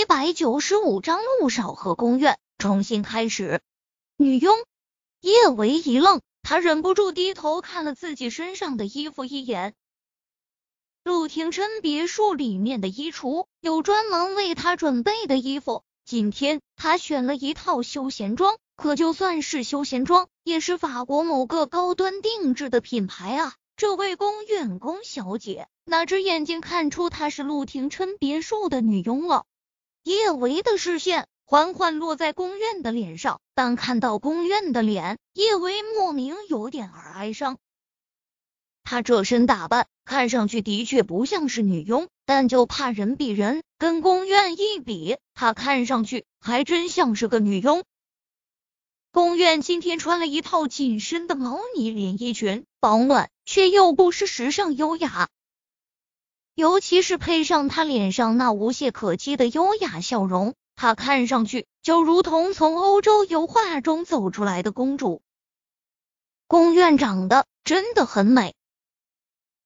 一百九十五章陆少和宫苑重新开始。女佣叶维一愣，他忍不住低头看了自己身上的衣服一眼。陆廷琛别墅里面的衣橱有专门为他准备的衣服，今天他选了一套休闲装。可就算是休闲装，也是法国某个高端定制的品牌啊！这位宫苑宫小姐哪只眼睛看出她是陆廷琛别墅的女佣了？叶维的视线缓缓落在宫苑的脸上，当看到宫苑的脸，叶维莫名有点儿哀伤。她这身打扮看上去的确不像是女佣，但就怕人比人，跟宫苑一比，她看上去还真像是个女佣。宫苑今天穿了一套紧身的毛呢连衣裙，保暖却又不失时尚优雅。尤其是配上她脸上那无懈可击的优雅笑容，她看上去就如同从欧洲油画中走出来的公主。宫苑长得真的很美，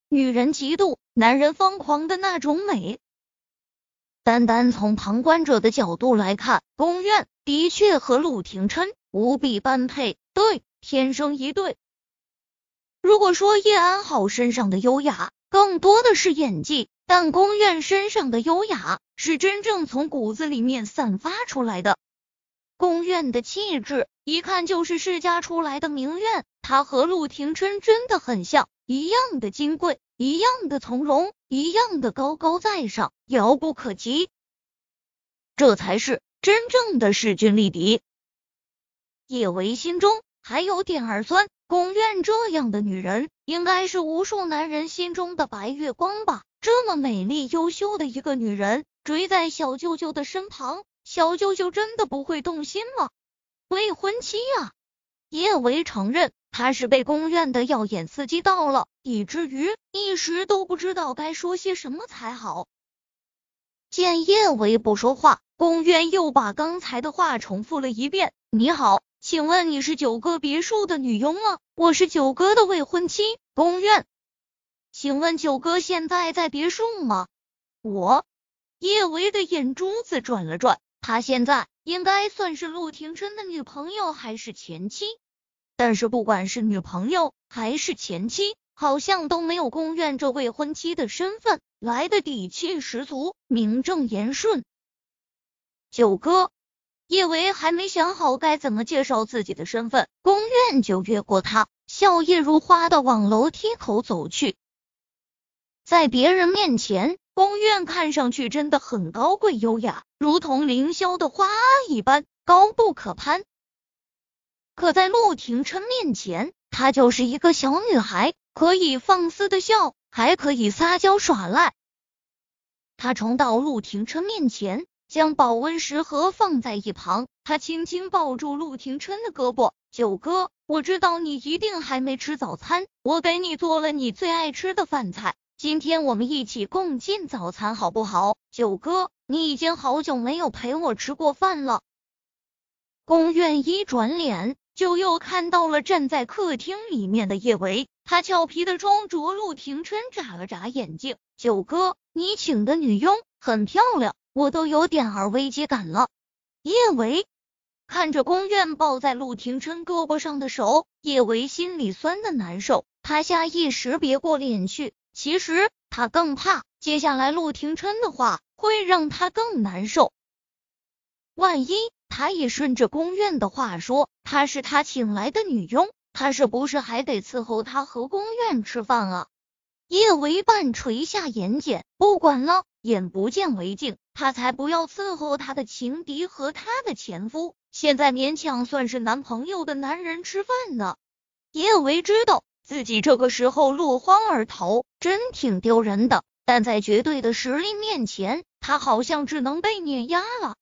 女人嫉妒，男人疯狂的那种美。单单从旁观者的角度来看，宫苑的确和陆廷琛。无比般配，对，天生一对。如果说叶安好身上的优雅更多的是演技，但宫苑身上的优雅是真正从骨子里面散发出来的。宫苑的气质一看就是世家出来的名媛，她和陆廷琛真的很像，一样的金贵，一样的从容，一样的高高在上，遥不可及。这才是真正的势均力敌。叶维心中还有点儿酸，宫苑这样的女人，应该是无数男人心中的白月光吧？这么美丽优秀的一个女人，追在小舅舅的身旁，小舅舅真的不会动心吗？未婚妻啊！叶维承认，他是被宫苑的耀眼刺激到了，以至于一时都不知道该说些什么才好。见叶维不说话，宫苑又把刚才的话重复了一遍：“你好。”请问你是九哥别墅的女佣吗？我是九哥的未婚妻，宫苑。请问九哥现在在别墅吗？我叶维的眼珠子转了转，他现在应该算是陆廷琛的女朋友还是前妻？但是不管是女朋友还是前妻，好像都没有宫苑这未婚妻的身份来的底气十足，名正言顺。九哥。叶维还没想好该怎么介绍自己的身份，宫苑就越过他，笑靥如花的往楼梯口走去。在别人面前，宫苑看上去真的很高贵优雅，如同凌霄的花一般高不可攀。可在陆廷琛面前，她就是一个小女孩，可以放肆的笑，还可以撒娇耍赖。她冲到陆廷琛面前。将保温食盒放在一旁，他轻轻抱住陆廷琛的胳膊。九哥，我知道你一定还没吃早餐，我给你做了你最爱吃的饭菜，今天我们一起共进早餐好不好？九哥，你已经好久没有陪我吃过饭了。宫苑一转脸，就又看到了站在客厅里面的叶维，他俏皮的冲着陆廷琛眨了眨眼睛。九哥，你请的女佣很漂亮。我都有点儿危机感了。叶维看着宫苑抱在陆廷琛胳膊上的手，叶维心里酸的难受，他下意识别过脸去。其实他更怕接下来陆廷琛的话会让他更难受。万一他也顺着宫苑的话说，她是他请来的女佣，他是不是还得伺候他和宫苑吃饭啊？叶维半垂下眼睑，不管了，眼不见为净。他才不要伺候他的情敌和他的前夫，现在勉强算是男朋友的男人吃饭呢。叶维知道自己这个时候落荒而逃，真挺丢人的，但在绝对的实力面前，他好像只能被碾压了。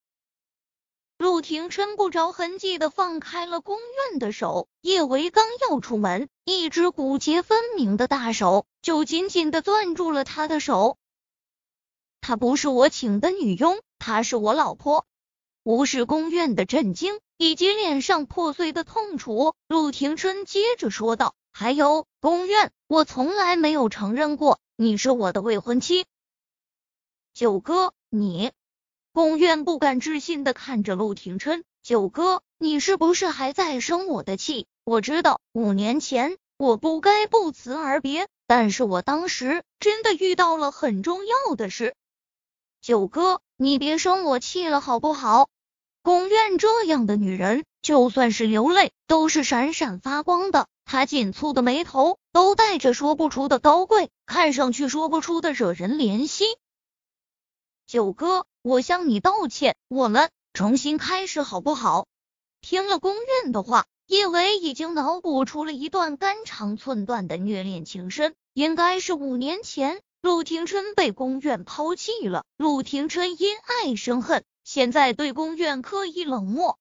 陆廷琛不着痕迹的放开了宫苑的手，叶维刚要出门，一只骨节分明的大手就紧紧的攥住了他的手。她不是我请的女佣，她是我老婆。无视宫苑的震惊以及脸上破碎的痛楚，陆廷琛接着说道：“还有宫苑，我从来没有承认过你是我的未婚妻。九哥，你宫苑不敢置信的看着陆廷琛，九哥，你是不是还在生我的气？我知道五年前我不该不辞而别，但是我当时真的遇到了很重要的事。九哥，你别生我气了好不好？宫苑这样的女人，就算是流泪，都是闪闪发光的。她紧蹙的眉头都带着说不出的高贵，看上去说不出的惹人怜惜。九哥，我向你道歉，我们重新开始好不好？听了宫苑的话，叶维已经脑补出了一段肝肠寸断的虐恋情深，应该是五年前。陆廷琛被宫苑抛弃了，陆廷琛因爱生恨，现在对宫苑刻意冷漠。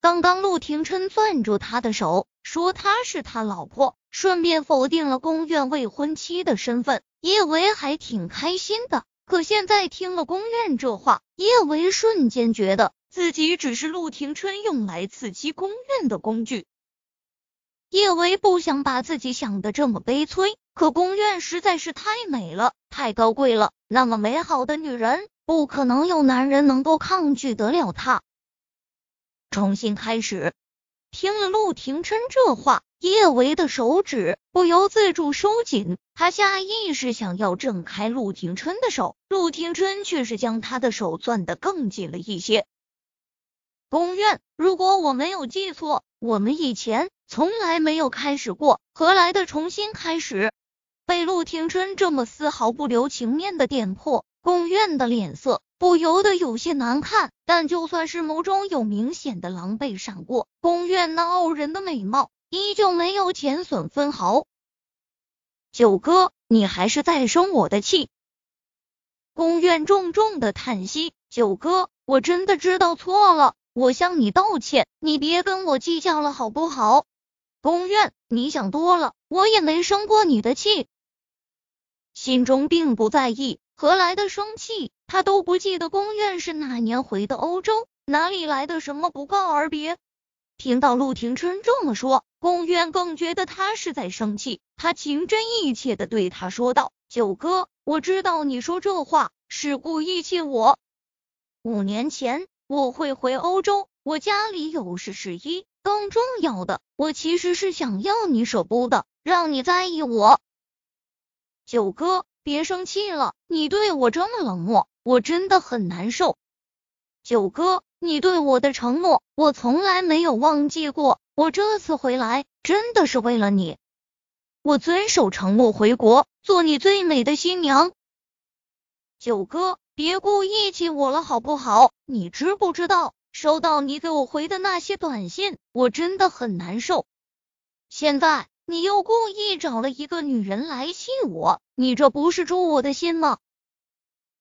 刚刚陆廷琛攥住他的手，说他是他老婆，顺便否定了宫苑未婚妻的身份，叶维还挺开心的。可现在听了宫苑这话，叶维瞬间觉得自己只是陆廷琛用来刺激宫苑的工具。叶维不想把自己想的这么悲催，可宫苑实在是太美了，太高贵了。那么美好的女人，不可能有男人能够抗拒得了她。重新开始，听了陆廷琛这话，叶维的手指不由自主收紧，他下意识想要挣开陆廷琛的手，陆廷琛却是将他的手攥得更紧了一些。宫苑，如果我没有记错，我们以前从来没有开始过，何来的重新开始？被陆廷琛这么丝毫不留情面的点破，宫苑的脸色不由得有些难看。但就算是眸中有明显的狼狈闪过，宫苑那傲人的美貌依旧没有减损分毫。九哥，你还是在生我的气。宫苑重重的叹息，九哥，我真的知道错了。我向你道歉，你别跟我计较了，好不好？宫苑，你想多了，我也没生过你的气，心中并不在意，何来的生气？他都不记得宫苑是哪年回的欧洲，哪里来的什么不告而别？听到陆廷琛这么说，宫苑更觉得他是在生气，他情真意切的对他说道：“九哥，我知道你说这话是故意气我，五年前。”我会回欧洲，我家里有事十一，更重要的，我其实是想要你舍不得，让你在意我。九哥，别生气了，你对我这么冷漠，我真的很难受。九哥，你对我的承诺，我从来没有忘记过。我这次回来，真的是为了你，我遵守承诺回国，做你最美的新娘。九哥。别故意气我了，好不好？你知不知道，收到你给我回的那些短信，我真的很难受。现在你又故意找了一个女人来气我，你这不是诛我的心吗？